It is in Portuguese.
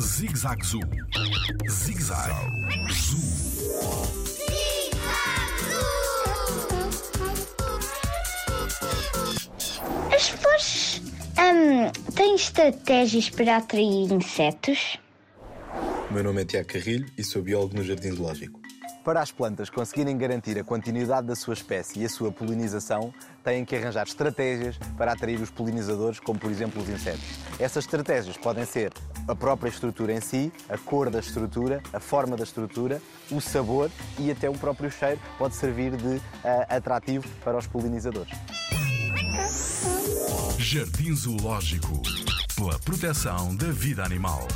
Zig-Zag Zoo. Zig-Zag Zoo. As flores hum, têm estratégias para atrair insetos? O meu nome é Tiago Carrilho e sou biólogo no Jardim Zoológico. Para as plantas conseguirem garantir a continuidade da sua espécie e a sua polinização, têm que arranjar estratégias para atrair os polinizadores, como por exemplo os insetos. Essas estratégias podem ser a própria estrutura em si, a cor da estrutura, a forma da estrutura, o sabor e até o próprio cheiro pode servir de uh, atrativo para os polinizadores. Jardim Zoológico. Pela proteção da vida animal.